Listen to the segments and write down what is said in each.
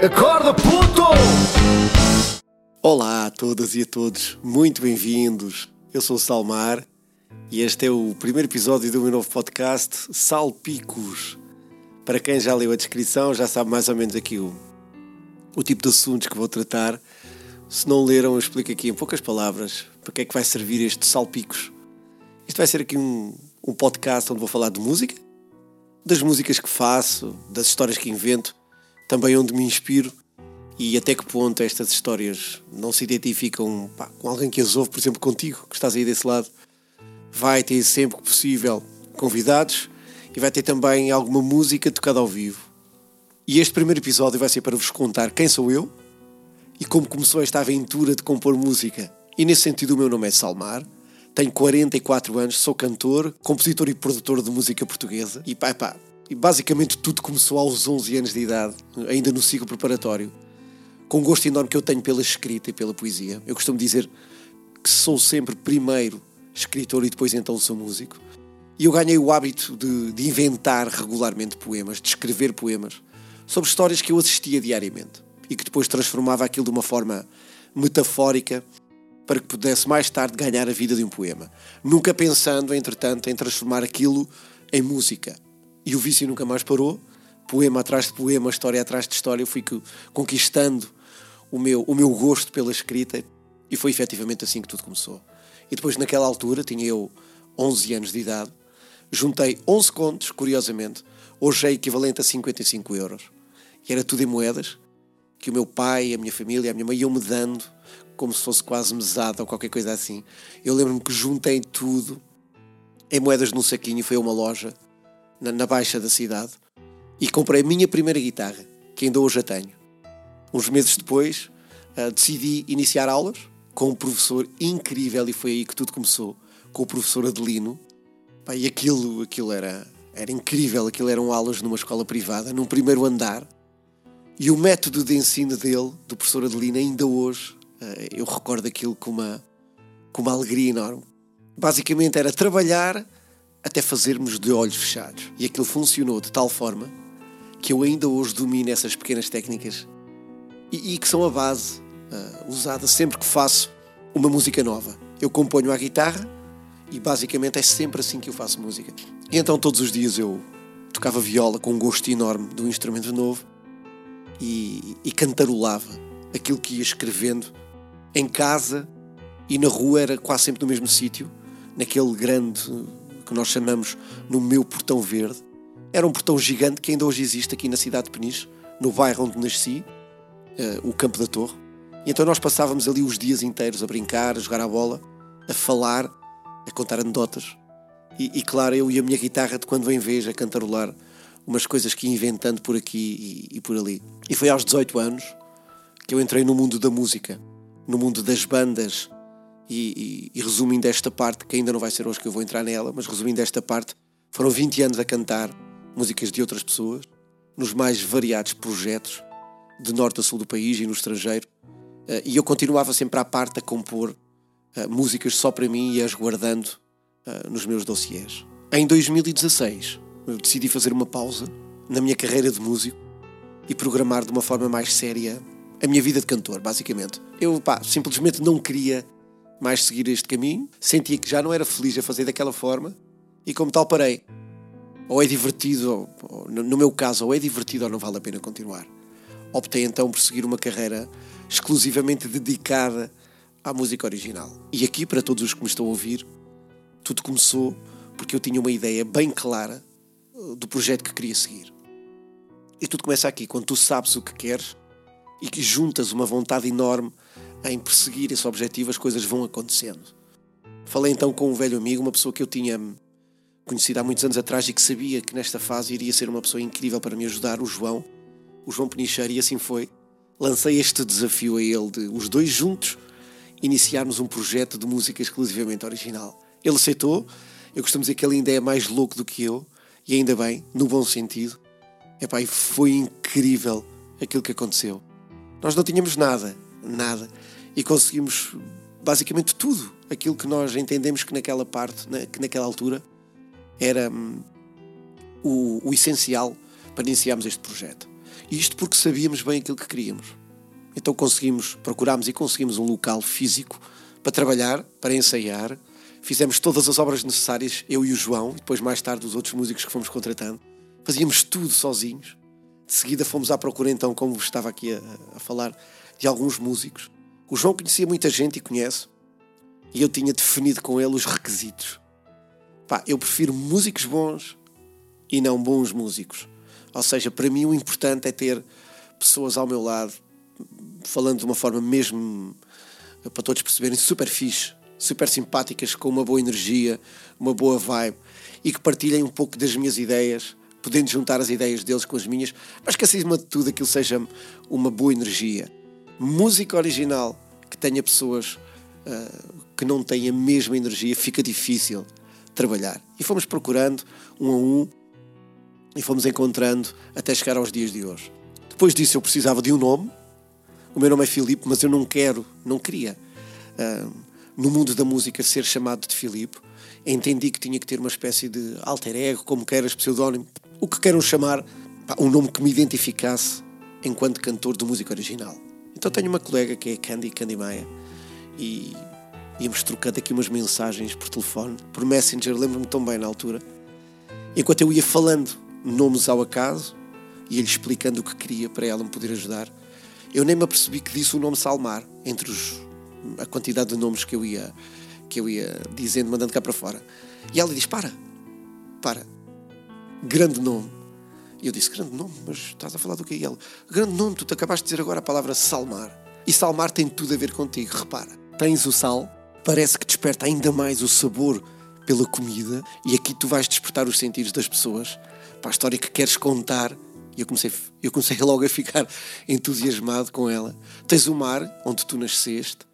Acorda, puto! Olá a todas e a todos, muito bem-vindos. Eu sou o Salmar e este é o primeiro episódio do meu novo podcast, Salpicos. Para quem já leu a descrição, já sabe mais ou menos aqui o, o tipo de assuntos que vou tratar. Se não leram, eu explico aqui em poucas palavras para que é que vai servir este Salpicos. Isto vai ser aqui um, um podcast onde vou falar de música, das músicas que faço, das histórias que invento, também onde me inspiro e até que ponto estas histórias não se identificam pá, com alguém que as ouve, por exemplo, contigo, que estás aí desse lado. Vai ter sempre que possível convidados e vai ter também alguma música tocada ao vivo. E este primeiro episódio vai ser para vos contar quem sou eu e como começou esta aventura de compor música. E nesse sentido, o meu nome é Salmar tenho 44 anos, sou cantor, compositor e produtor de música portuguesa. E pá, pá, e basicamente tudo começou aos 11 anos de idade, ainda no ciclo preparatório. Com um gosto enorme que eu tenho pela escrita e pela poesia. Eu costumo dizer que sou sempre primeiro escritor e depois então sou músico. E eu ganhei o hábito de, de inventar regularmente poemas, de escrever poemas sobre histórias que eu assistia diariamente e que depois transformava aquilo de uma forma metafórica para que pudesse mais tarde ganhar a vida de um poema, nunca pensando, entretanto, em transformar aquilo em música. E o vício nunca mais parou, poema atrás de poema, história atrás de história, eu fui conquistando o meu, o meu gosto pela escrita e foi efetivamente assim que tudo começou. E depois, naquela altura, tinha eu 11 anos de idade, juntei 11 contos, curiosamente, hoje é equivalente a 55 euros. E era tudo em moedas, que o meu pai, a minha família, a minha mãe iam-me dando como se fosse quase mesada ou qualquer coisa assim. Eu lembro-me que juntei tudo em moedas num saquinho, foi a uma loja na, na, Baixa da cidade e comprei a minha primeira guitarra, que ainda hoje a tenho. Uns meses depois uh, decidi iniciar aulas com um professor incrível e foi aí que tudo começou, com o professor Adelino. Pá, e aquilo, aquilo era, era incrível, aquilo eram aulas numa escola privada, num primeiro andar. E o método de ensino dele, do professor Adelino, ainda hoje eh, eu recordo aquilo com uma, com uma alegria enorme. Basicamente era trabalhar até fazermos de olhos fechados. E aquilo funcionou de tal forma que eu ainda hoje domino essas pequenas técnicas e, e que são a base uh, usada sempre que faço uma música nova. Eu componho a guitarra e basicamente é sempre assim que eu faço música. E então todos os dias eu tocava viola com um gosto enorme um instrumento novo e, e cantarolava aquilo que ia escrevendo em casa e na rua era quase sempre no mesmo sítio, naquele grande que nós chamamos no meu portão verde. Era um portão gigante que ainda hoje existe aqui na cidade de Peniche, no bairro onde nasci, uh, o Campo da Torre. E então nós passávamos ali os dias inteiros a brincar, a jogar a bola, a falar, a contar anedotas. E, e claro, eu e a minha guitarra de quando vem vez a cantarolar umas coisas que ia inventando por aqui e, e por ali. E foi aos 18 anos que eu entrei no mundo da música no mundo das bandas e, e, e, resumindo esta parte, que ainda não vai ser hoje que eu vou entrar nela, mas resumindo esta parte, foram 20 anos a cantar músicas de outras pessoas, nos mais variados projetos, de norte a sul do país e no estrangeiro, eh, e eu continuava sempre à parte a compor eh, músicas só para mim e as guardando eh, nos meus dossiês. Em 2016, eu decidi fazer uma pausa na minha carreira de músico e programar de uma forma mais séria a minha vida de cantor, basicamente. Eu, pá, simplesmente não queria mais seguir este caminho, sentia que já não era feliz a fazer daquela forma e, como tal, parei. Ou é divertido, ou, no meu caso, ou é divertido ou não vale a pena continuar. Optei então por seguir uma carreira exclusivamente dedicada à música original. E aqui, para todos os que me estão a ouvir, tudo começou porque eu tinha uma ideia bem clara uh, do projeto que queria seguir. E tudo começa aqui, quando tu sabes o que queres e que juntas uma vontade enorme em perseguir esse objetivo, as coisas vão acontecendo. Falei então com um velho amigo, uma pessoa que eu tinha conhecido há muitos anos atrás e que sabia que nesta fase iria ser uma pessoa incrível para me ajudar, o João, o João Penicheiro, e assim foi. Lancei este desafio a ele de os dois juntos iniciarmos um projeto de música exclusivamente original. Ele aceitou, eu costumo dizer que ele ainda é mais louco do que eu, e ainda bem, no bom sentido. Epá, e foi incrível aquilo que aconteceu. Nós não tínhamos nada, nada. E conseguimos basicamente tudo aquilo que nós entendemos que naquela parte, que naquela altura, era hum, o, o, essencial para iniciarmos este projeto. Isto porque sabíamos bem aquilo que queríamos. Então conseguimos, procurámos e conseguimos um local físico para trabalhar, para ensaiar. Fizemos todas as obras necessárias, eu e o João, e depois mais tarde os outros músicos que fomos contratando. Fazíamos tudo sozinhos. De seguida fomos à procura, então, como estava aqui a, a falar, de alguns músicos. O João conhecia muita gente e conhece, e eu tinha definido com ele os requisitos. Pá, eu prefiro músicos bons e não bons músicos. Ou seja, para mim o importante é ter pessoas ao meu lado, falando de uma forma mesmo, para todos perceberem, super fixe, super simpáticas, com uma boa energia, uma boa vibe e que partilhem um pouco das minhas ideias podendo juntar as ideias deles com as minhas, mas que acima de tudo aquilo seja uma boa energia. Música original que tenha pessoas uh, que não têm a mesma energia, fica difícil trabalhar. E fomos procurando um a um e fomos encontrando até chegar aos dias de hoje. Depois disso eu precisava de um nome. O meu nome é Filipe, mas eu não quero, não queria, uh, no mundo da música, ser chamado de Filipe. Entendi que tinha que ter uma espécie de alter ego, como queiras, pseudónimo, o que queiram chamar, pá, um nome que me identificasse enquanto cantor de música original. Então tenho uma colega que é Candy, Candy Maia, e íamos trocando aqui umas mensagens por telefone, por Messenger, lembro-me tão bem na altura. Enquanto eu ia falando nomes ao acaso, e ele explicando o que queria para ela me poder ajudar, eu nem me apercebi que disse o nome Salmar, entre os, a quantidade de nomes que eu ia que eu ia dizendo, mandando cá para fora. E ela diz: Para, para, grande nome. E eu disse, grande nome, mas estás a falar do que é ele? Grande nome, tu te acabaste de dizer agora a palavra salmar. E salmar tem tudo a ver contigo, repara. Tens o sal, parece que desperta ainda mais o sabor pela comida, e aqui tu vais despertar os sentidos das pessoas para a história que queres contar. E eu comecei, eu comecei logo a ficar entusiasmado com ela. Tens o mar, onde tu nasceste,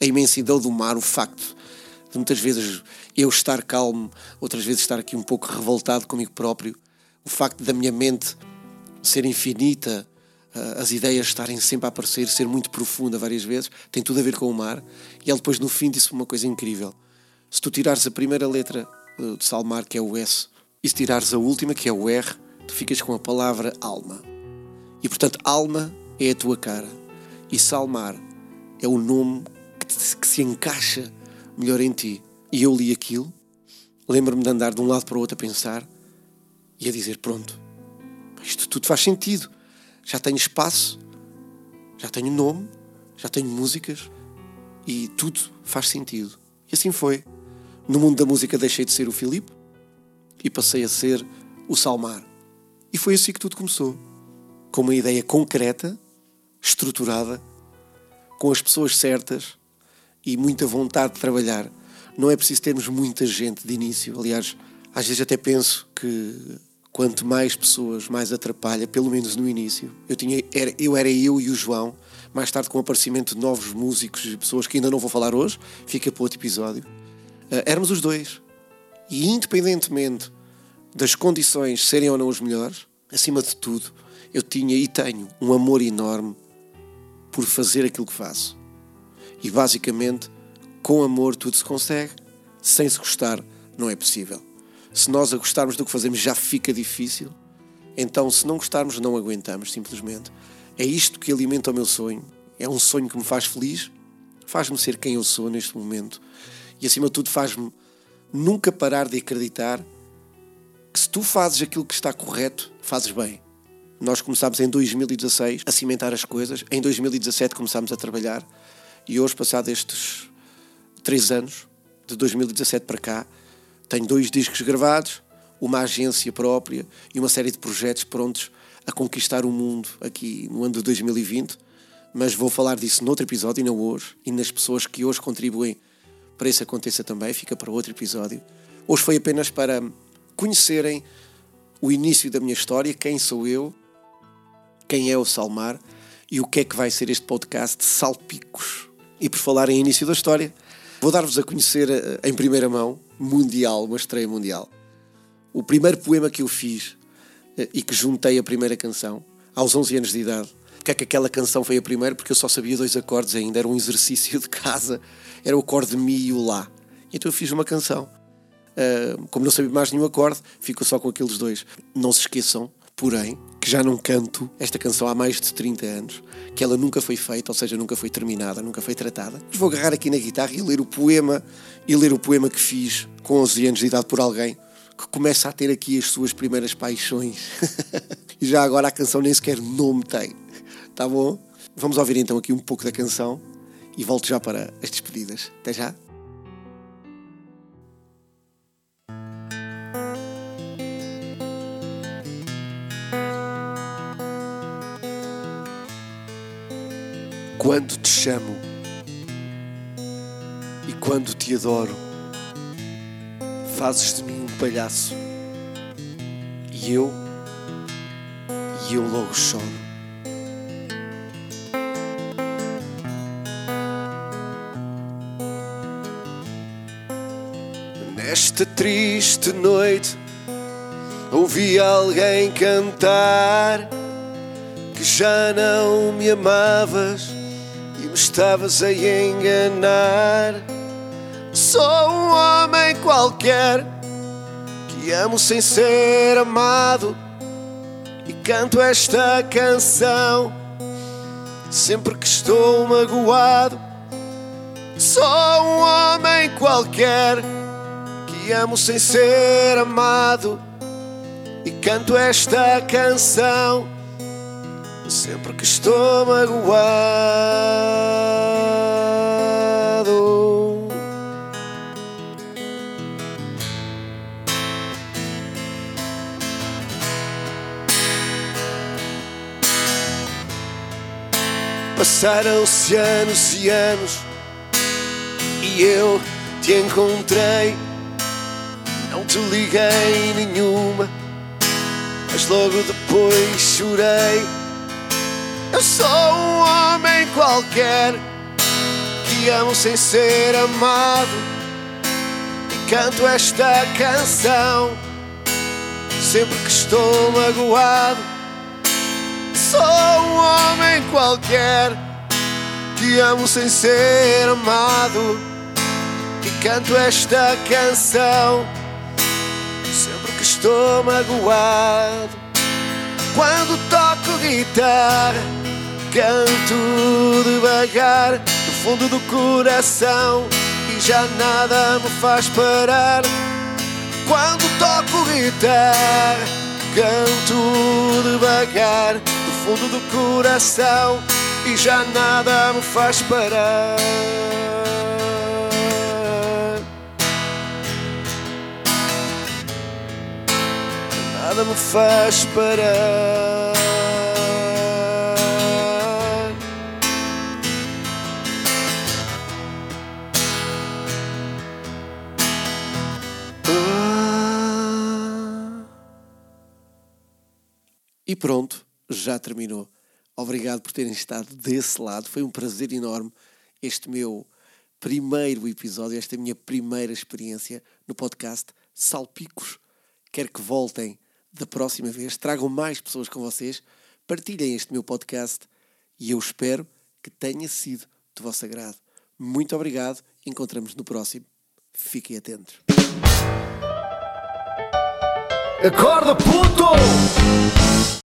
a imensidão do mar, o facto de muitas vezes eu estar calmo, outras vezes estar aqui um pouco revoltado comigo próprio, o facto da minha mente ser infinita, ah, as ideias estarem sempre a aparecer, ser muito profunda várias vezes, tem tudo a ver com o mar. E ele depois no fim disse uma coisa incrível. Se tu tirares a primeira letra ah, de Salmar, que é o S, e se tirares a última, que é o R, tu ficas com a palavra alma. E portanto, alma é a tua cara. E Salmar é o nome que, que se encaixa melhor em ti. E eu li aquilo, lembro-me de andar de um lado para o outro a pensar e a dizer: Pronto, isto tudo faz sentido. Já tenho espaço, já tenho nome, já tenho músicas e tudo faz sentido. E assim foi. No mundo da música deixei de ser o Filipe e passei a ser o Salmar. E foi assim que tudo começou. Com uma ideia concreta, estruturada, com as pessoas certas e muita vontade de trabalhar. Não é preciso termos muita gente de início. Aliás, às vezes até penso que quanto mais pessoas, mais atrapalha, pelo menos no início. Eu, tinha, era, eu era eu e o João, mais tarde com o aparecimento de novos músicos e pessoas que ainda não vou falar hoje, fica para outro episódio. Uh, éramos os dois. E independentemente das condições serem ou não as melhores, acima de tudo, eu tinha e tenho um amor enorme por fazer aquilo que faço. E basicamente, com amor tudo se consegue, sem se gostar não é possível. Se nós a gostarmos do que fazemos já fica difícil, então se não gostarmos não aguentamos, simplesmente. É isto que alimenta o meu sonho. É um sonho que me faz feliz, faz-me ser quem eu sou neste momento e acima de tudo faz-me nunca parar de acreditar que se tu fazes aquilo que está correto, fazes bem. Nós começámos em 2016 a cimentar as coisas, em 2017 começámos a trabalhar e hoje, passado estes três anos, de 2017 para cá, tenho dois discos gravados, uma agência própria e uma série de projetos prontos a conquistar o mundo aqui no ano de 2020. Mas vou falar disso noutro episódio não hoje, e nas pessoas que hoje contribuem para isso aconteça também, fica para outro episódio. Hoje foi apenas para conhecerem o início da minha história, quem sou eu, quem é o Salmar e o que é que vai ser este podcast Salpicos. E por falar em início da história, vou dar-vos a conhecer eh, em primeira mão, mundial, uma estreia mundial. O primeiro poema que eu fiz eh, e que juntei a primeira canção, aos 11 anos de idade. Porque é que aquela canção foi a primeira? Porque eu só sabia dois acordes ainda, era um exercício de casa, era o acorde Mi e o Lá. Então eu fiz uma canção. Uh, como não sabia mais nenhum acorde, ficou só com aqueles dois. Não se esqueçam, porém, que já não canto esta canção há mais de 30 anos, que ela nunca foi feita, ou seja, nunca foi terminada, nunca foi tratada. Mas vou agarrar aqui na guitarra e ler o poema, e ler o poema que fiz com 11 anos de idade por alguém que começa a ter aqui as suas primeiras paixões. e já agora a canção nem sequer nome tem. Tá bom? Vamos ouvir então aqui um pouco da canção e volto já para as despedidas. Até já. Chamo e quando te adoro, fazes de mim um palhaço e eu, e eu logo choro. Nesta triste noite ouvi alguém cantar que já não me amavas estavas a enganar. Sou um homem qualquer que amo sem ser amado e canto esta canção sempre que estou magoado. Sou um homem qualquer que amo sem ser amado e canto esta canção sempre que estou magoado. Passaram-se anos e anos e eu te encontrei não te liguei nenhuma, mas logo depois chorei. Sou um homem qualquer que amo sem ser amado e canto esta canção sempre que estou magoado. Sou um homem qualquer que amo sem ser amado e canto esta canção sempre que estou magoado. Quando toco guitarra, canto devagar, do fundo do coração, e já nada me faz parar. Quando toco guitarra, canto devagar, do fundo do coração, e já nada me faz parar. nada me faz parar. E pronto, já terminou. Obrigado por terem estado desse lado. Foi um prazer enorme este meu primeiro episódio, esta minha primeira experiência no podcast Salpicos. Quero que voltem da próxima vez, tragam mais pessoas com vocês, partilhem este meu podcast e eu espero que tenha sido de vosso agrado. Muito obrigado, encontramos no próximo. Fiquem atentos. Acorda, puto!